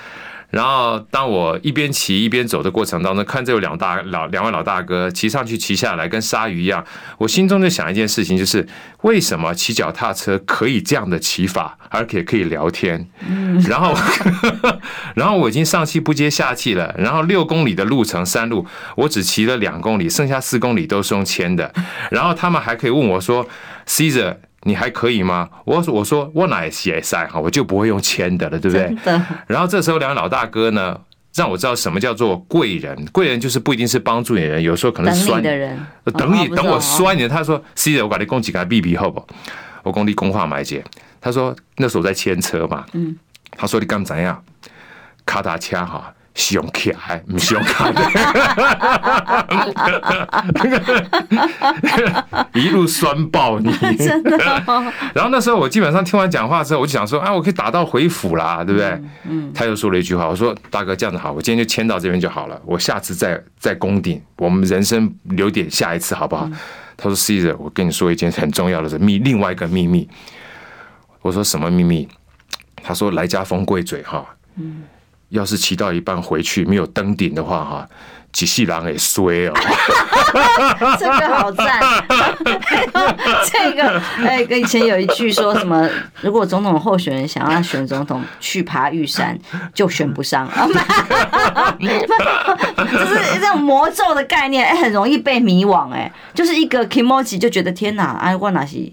然后，当我一边骑一边走的过程当中，看这有两大老两位老大哥骑上去骑下来，跟鲨鱼一样，我心中就想一件事情，就是为什么骑脚踏车可以这样的骑法，而且可以聊天。然后，[laughs] 然后我已经上气不接下气了。然后六公里的路程山路，我只骑了两公里，剩下四公里都是用牵的。然后他们还可以问我说：“Caesar。”你还可以吗？我说我说我哪也骑赛哈，我就不会用签的了，对不对？然后这时候两位老大哥呢，让我知道什么叫做贵人。贵人就是不一定是帮助你的人，有时候可能是酸你的人，等你等我酸你。他说：“C 的，我把你供几个 B B 好不？我工地工化买姐。”他说：“那时候在牵车嘛。”嗯。他说：“你刚怎样？卡达掐哈。”使用卡，不是用卡的，[laughs] 一路酸爆你，真的。[laughs] 然后那时候我基本上听完讲话之后，我就想说，啊，我可以打道回府啦，对不对？嗯。他又说了一句话，我说：“大哥，这样子好，我今天就签到这边就好了，我下次再再攻顶，我们人生留点下一次，好不好？”他说：“Caesar，我跟你说一件很重要的事，秘另外一个秘密。”我说：“什么秘密？”他说：“来家风贵嘴，哈。”嗯。要是骑到一半回去没有登顶的话，哈，几世狼也衰哦。[laughs] 这个好赞，[laughs] 这个哎，跟以前有一句说什么，如果总统候选人想要选总统去爬玉山，就选不上。[laughs] 就是这种魔咒的概念，哎，很容易被迷惘，哎，就是一个 kimochi 就觉得天哪，哎，我哪是。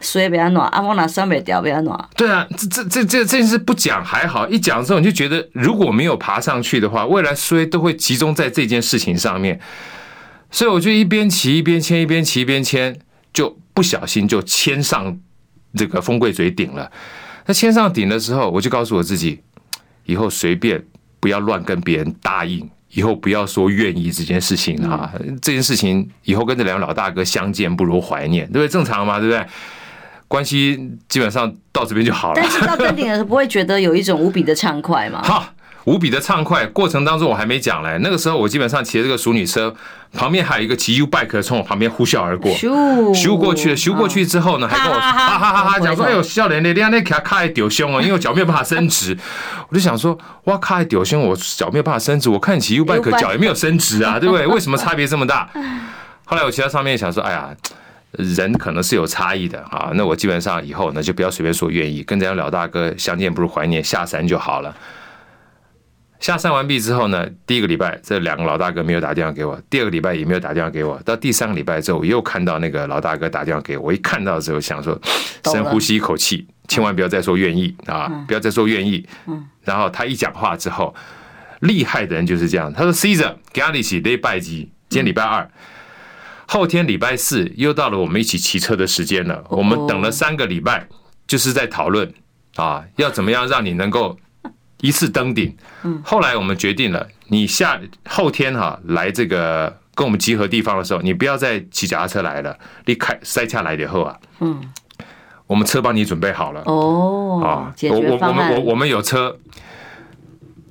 所以比较暖，阿莫拿双北调比较暖。对啊，这这这这这件事不讲还好，一讲之后你就觉得如果没有爬上去的话，未来衰都会集中在这件事情上面。所以我就一边骑一边牵，一边骑一边牵，就不小心就牵上这个风柜嘴顶了。那牵上顶的时候，我就告诉我自己，以后随便不要乱跟别人答应，以后不要说愿意这件事情哈。这件事情以后跟这两个老大哥相见不如怀念，对不对？正常嘛，对不对？关系基本上到这边就好了。但是到登顶的时候，不会觉得有一种无比的畅快吗？[laughs] 好，无比的畅快。过程当中我还没讲嘞，那个时候我基本上骑着这个熟女车，旁边还有一个骑 U bike 从我旁边呼啸而过，咻咻过去了。咻过去之后呢，还跟我哈哈哈哈讲说：“哎呦，笑脸的，你那卡卡还丢胸啊，因为我脚没有办法伸直。[laughs] ”我就想说：“哇，卡还丢胸，我脚没有办法伸直。我看你骑 U bike 脚也没有伸直啊，对不对？为什么差别这么大？”后来我骑到上面想说：“哎呀。”人可能是有差异的啊，那我基本上以后呢就不要随便说愿意，跟这样老大哥相见不如怀念，下山就好了。下山完毕之后呢，第一个礼拜这两个老大哥没有打电话给我，第二个礼拜也没有打电话给我，到第三个礼拜之后，我又看到那个老大哥打电话给我，我一看到之后想说，深呼吸一口气，千万不要再说愿意啊，不要再说愿意。然后他一讲话之后，厉害的人就是这样，他说：“Caesar，给阿里起礼拜几？今天礼拜二。”后天礼拜四又到了我们一起骑车的时间了。我们等了三个礼拜，就是在讨论啊，要怎么样让你能够一次登顶。后来我们决定了，你下后天哈来这个跟我们集合地方的时候，你不要再骑脚踏车来了，你开塞下来以后啊，嗯，我们车帮你准备好了哦啊，我我我们我我们有车。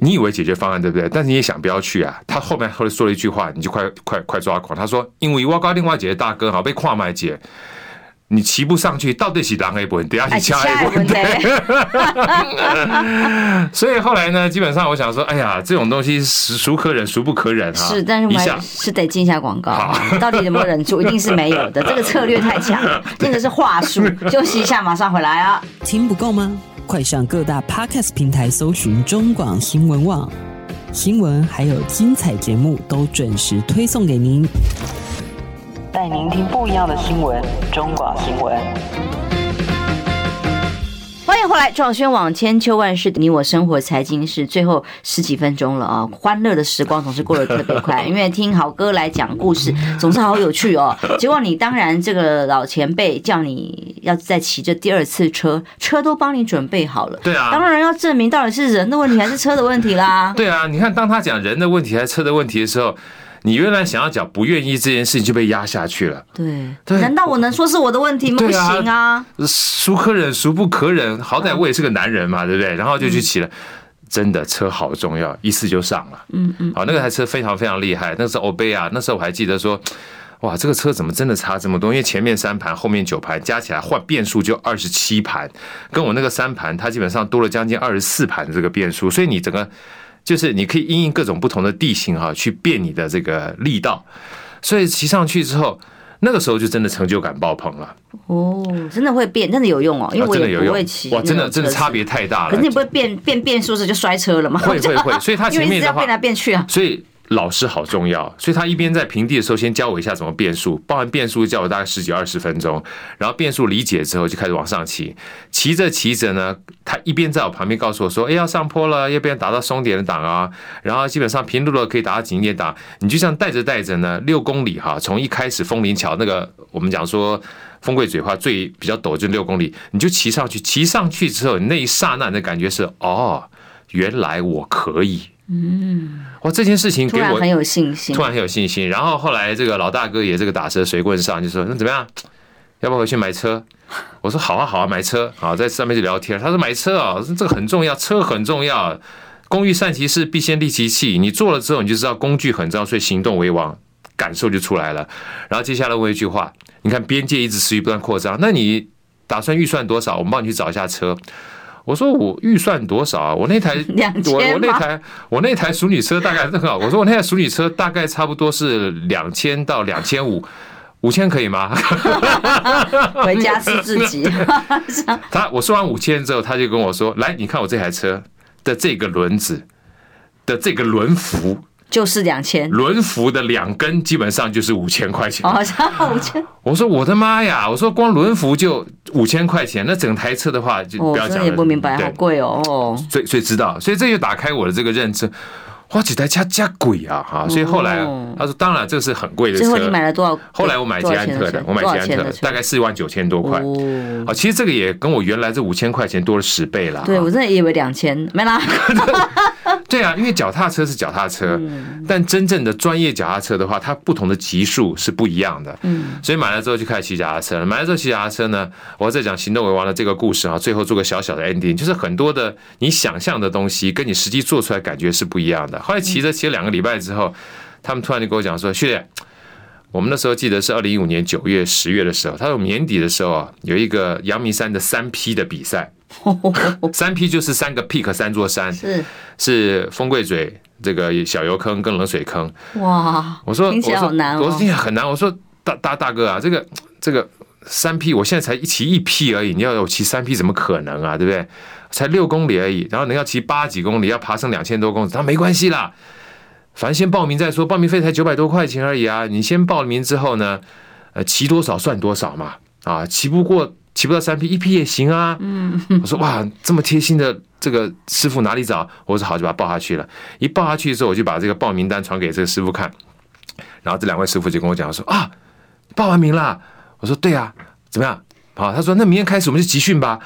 你以为解决方案对不对？但是你也想不要去啊。他后面后来说了一句话，你就快快快抓狂。他说：“因为我跟另外一个大哥哈被跨麦姐，你骑不上去，到底是狼 A 不稳，等下是掐 A 不稳。”所以后来呢，基本上我想说，哎呀，这种东西是孰可忍孰不可忍啊。是，但是我们是得进一下广告。到底有没有忍住？一定是没有的。[laughs] 这个策略太强了，真的是话术。[laughs] 休息一下，马上回来啊。听不够吗？快上各大 Podcast 平台搜寻中广新闻网新闻，还有精彩节目都准时推送给您，带您听不一样的新闻。中广新闻。欢迎回来，壮轩网千秋万世，你我生活财经是最后十几分钟了啊！欢乐的时光总是过得特别快，[laughs] 因为听好歌来讲故事总是好有趣哦。结果你当然这个老前辈叫你要再骑这第二次车，车都帮你准备好了。对啊，当然要证明到底是人的问题还是车的问题啦。[laughs] 对啊，你看当他讲人的问题还是车的问题的时候。你原来想要讲不愿意这件事情就被压下去了。对，难道我能说是我的问题吗？不行啊，孰可忍孰不可忍？好歹我也是个男人嘛，对不对？然后就去骑了，真的车好重要，一次就上了。嗯嗯，好，那个台车非常非常厉害，那是欧贝啊。那时候我还记得说，哇，这个车怎么真的差这么多？因为前面三盘，后面九盘，加起来换变速就二十七盘，跟我那个三盘，它基本上多了将近二十四盘的这个变速，所以你整个。就是你可以因应各种不同的地形哈，去变你的这个力道，所以骑上去之后，那个时候就真的成就感爆棚了。哦，真的会变，真的有用哦，因为我也不会骑。哇，真的真的差别太大了。可是你不会变变变速时就摔车了吗？会会会，[laughs] 所以它前面的话变来变去啊。所以老师好重要，所以他一边在平地的时候先教我一下怎么变速，报完变速教我大概十几二十分钟，然后变速理解之后就开始往上骑，骑着骑着呢，他一边在我旁边告诉我说：“哎，要上坡了，要不然打到松点的档啊。”然后基本上平路了可以打到紧点档，你就这样带着带着呢，六公里哈，从一开始枫林桥那个我们讲说风柜嘴话最比较陡就六公里，你就骑上去，骑上去之后那一刹那的感觉是哦，原来我可以。嗯，哇，这件事情给我很有信心，突然很有信心。然后后来这个老大哥也这个打车随棍上，就说那怎么样，要不要回去买车？我说好啊，好啊，买车。好，在上面就聊天。他说买车啊，这个很重要，车很重要。工欲善其事，必先利其器。你做了之后，你就知道工具很重要，所以行动为王，感受就出来了。然后接下来问一句话，你看边界一直持续不断扩张，那你打算预算多少？我们帮你去找一下车。我说我预算多少啊？我那台 [laughs] 我我那台我那台淑女车大概很好。[laughs] 我说我那台淑女车大概差不多是两千到两千五，五千可以吗？[laughs] 回家是自己。他我说完五千之后，他就跟我说：“来，你看我这台车的这个轮子的这个轮幅。”就是两千，轮辐的两根基本上就是五千块钱。哦，差五千。[laughs] 我说我的妈呀！我说光轮辐就五千块钱，那整台车的话就不要讲了。我也不明白，好贵哦。所以所以知道，所以这就打开我的这个认知。哇，几台车加贵啊！哈，所以后来他说，当然这是很贵的车。最后你买了多少？后来我买捷安特的，我买捷安特大概四万九千多块。哦，其实这个也跟我原来这五千块钱多了十倍了。对，我真的以为两千，没啦。[laughs] 对啊，因为脚踏车是脚踏车，但真正的专业脚踏车的话，它不同的级数是不一样的。嗯，所以买了之后就开始骑脚踏车了。买了之后骑脚踏车呢，我要再讲行动为王的这个故事啊，最后做个小小的 ending，就是很多的你想象的东西跟你实际做出来感觉是不一样的。后来骑着骑了两个礼拜之后，他们突然就跟我讲说：“旭烈，我们那时候记得是二零一五年九月、十月的时候，他说年底的时候啊，有一个阳明山的三 P 的比赛。[laughs] ”三 P 就是三个 peak，三座山是是风柜嘴这个小油坑跟冷水坑。哇！我说听起来好难哦，我说听起来很难。我说大大大哥啊，这个这个三 P，我现在才一骑一 P 而已，你要我骑三 P 怎么可能啊？对不对？才六公里而已，然后你要骑八几公里，要爬升两千多公里，他没关系啦，反正先报名再说，报名费才九百多块钱而已啊。你先报名之后呢，呃，骑多少算多少嘛，啊，骑不过。骑不到三匹一匹也行啊，嗯，我说哇，这么贴心的这个师傅哪里找？我说好，就把他报下去了。一报下去的时候，我就把这个报名单传给这个师傅看，然后这两位师傅就跟我讲说啊，报完名了。我说对啊，怎么样？好，他说那明天开始我们就集训吧。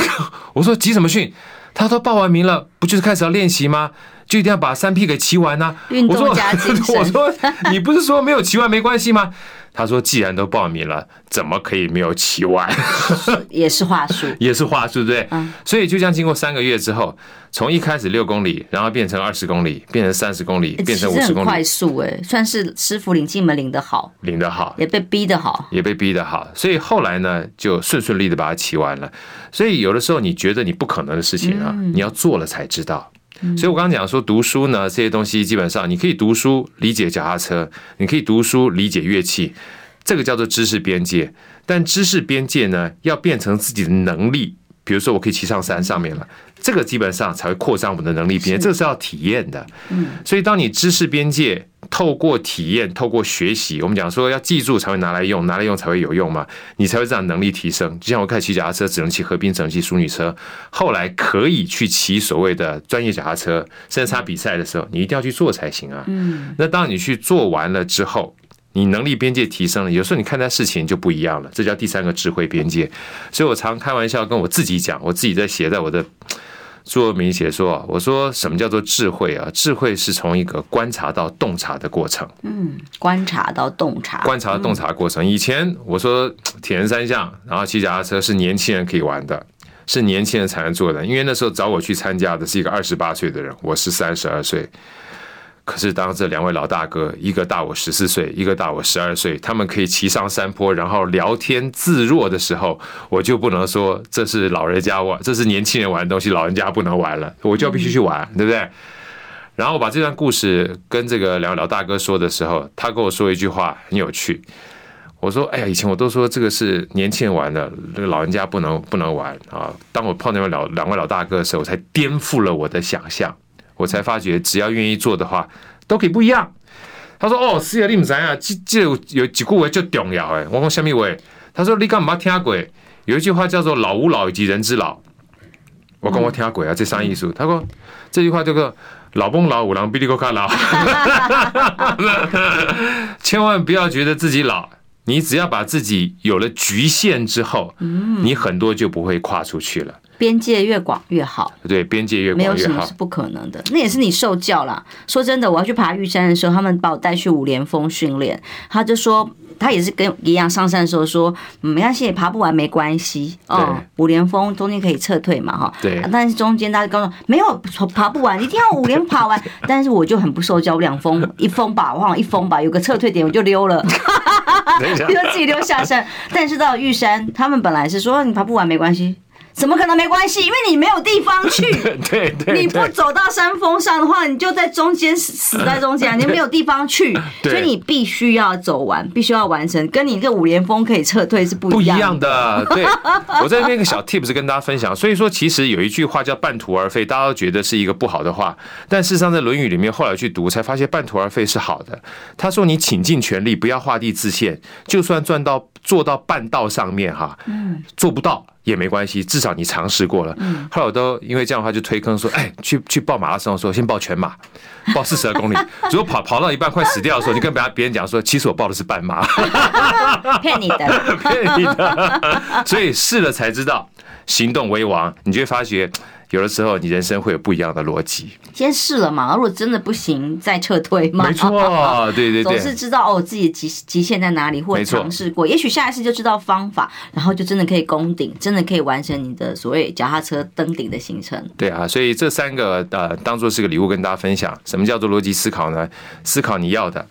[laughs] 我说集什么训？他说报完名了，不就是开始要练习吗？就一定要把三 P 给骑完呢？运动加精神。[laughs] 我说 [laughs] 你不是说没有骑完没关系吗？他说：“既然都报名了，怎么可以没有骑完？[laughs] 也是话术，[laughs] 也是话术，对不对？嗯，所以就这样经过三个月之后，从一开始六公里，然后变成二十公里，变成三十公里，变成五十公里，快速哎，算是师傅领进门领得好，领得好，也被逼得好，也被逼得好，所以后来呢，就顺顺利的把它骑完了。所以有的时候你觉得你不可能的事情啊，你要做了才知道。”所以，我刚刚讲说读书呢，这些东西基本上你可以读书理解脚踏车，你可以读书理解乐器，这个叫做知识边界。但知识边界呢，要变成自己的能力，比如说我可以骑上山上面了，这个基本上才会扩张我们的能力边界，这个是要体验的。所以当你知识边界。透过体验，透过学习，我们讲说要记住才会拿来用，拿来用才会有用嘛，你才会这样能力提升。就像我开始骑脚踏车，只能骑河滨，只能骑淑女车，后来可以去骑所谓的专业脚踏车，甚至他比赛的时候，你一定要去做才行啊。嗯，那当你去做完了之后，你能力边界提升了，有时候你看待事情就不一样了，这叫第三个智慧边界。所以我常开玩笑跟我自己讲，我自己在写在我的。座右铭写说：“我说什么叫做智慧啊？智慧是从一个观察到洞察的过程。嗯，观察到洞察，观察到洞察过程。以前我说铁人三项，然后骑脚踏车是年轻人可以玩的，是年轻人才能做的。因为那时候找我去参加的是一个二十八岁的人，我是三十二岁。”可是，当这两位老大哥，一个大我十四岁，一个大我十二岁，他们可以骑上山坡，然后聊天自若的时候，我就不能说这是老人家玩，这是年轻人玩的东西，老人家不能玩了，我就必须去玩，对不对？然后我把这段故事跟这个两位老大哥说的时候，他跟我说一句话很有趣。我说：“哎呀，以前我都说这个是年轻人玩的，这个老人家不能不能玩啊。”当我碰见两两位老大哥的时候，我才颠覆了我的想象。我才发觉，只要愿意做的话，都可以不一样。他说：“哦，是啊，你唔知啊，这这有有几句话就重要诶。我讲什么话？他说：你干嘛听过？有一句话叫做‘老吾老以及人之老’。我讲我听过啊，这啥意思？他说这句话叫做‘老翁老五郎比你更老’。[laughs] 千万不要觉得自己老。”你只要把自己有了局限之后，你很多就不会跨出去了。边界越广越好。对，边界越广越好。没有什么是不可能的，那也是你受教啦。说真的，我要去爬玉山的时候，他们把我带去五连峰训练，他就说。他也是跟一样上山的时候说，没关系，爬不完没关系哦。五连峰中间可以撤退嘛，哈。对。但是中间他就告诉我没有爬不完，一定要五连爬完。[laughs] 但是我就很不受教，两峰一峰吧，我忘了一峰吧，有个撤退点我就溜了，[laughs] [laughs] 就自己溜下山。但是到玉山，他们本来是说你爬不完没关系。怎么可能没关系？因为你没有地方去。[laughs] 对对，你不走到山峰上的话，你就在中间死在中间，[laughs] 你没有地方去，所以你必须要走完，必须要完成，跟你这五连峰可以撤退是不一样的。[laughs] 对，我在那个小 tips 跟大家分享。所以说，其实有一句话叫“半途而废”，大家都觉得是一个不好的话，但事实上在《论语》里面后来去读，才发现“半途而废”是好的。他说：“你倾尽全力，不要画地自限，就算赚到做到半道上面，哈，做不到。”也没关系，至少你尝试过了。后来我都因为这样的话就推坑说，哎，去去报马拉松的时候，先报全马，报四十二公里。[laughs] 如果跑跑到一半快死掉的时候，你跟别别人讲说，其实我报的是半马，[laughs] 骗你的，[laughs] 骗你的。所以试了才知道，行动为王，你就会发觉。有的时候，你人生会有不一样的逻辑。先试了嘛，如果真的不行，再撤退嘛。没错，[laughs] 对对对，总是知道哦自己极极限在哪里，或者尝试过，也许下一次就知道方法，然后就真的可以攻顶，真的可以完成你的所谓脚踏车登顶的行程。对啊，所以这三个呃，当做是个礼物跟大家分享。什么叫做逻辑思考呢？思考你要的，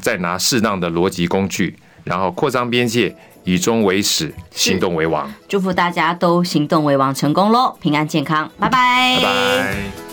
再拿适当的逻辑工具，然后扩张边界。以终为始，行动为王。祝福大家都行动为王，成功喽！平安健康，拜拜。拜拜。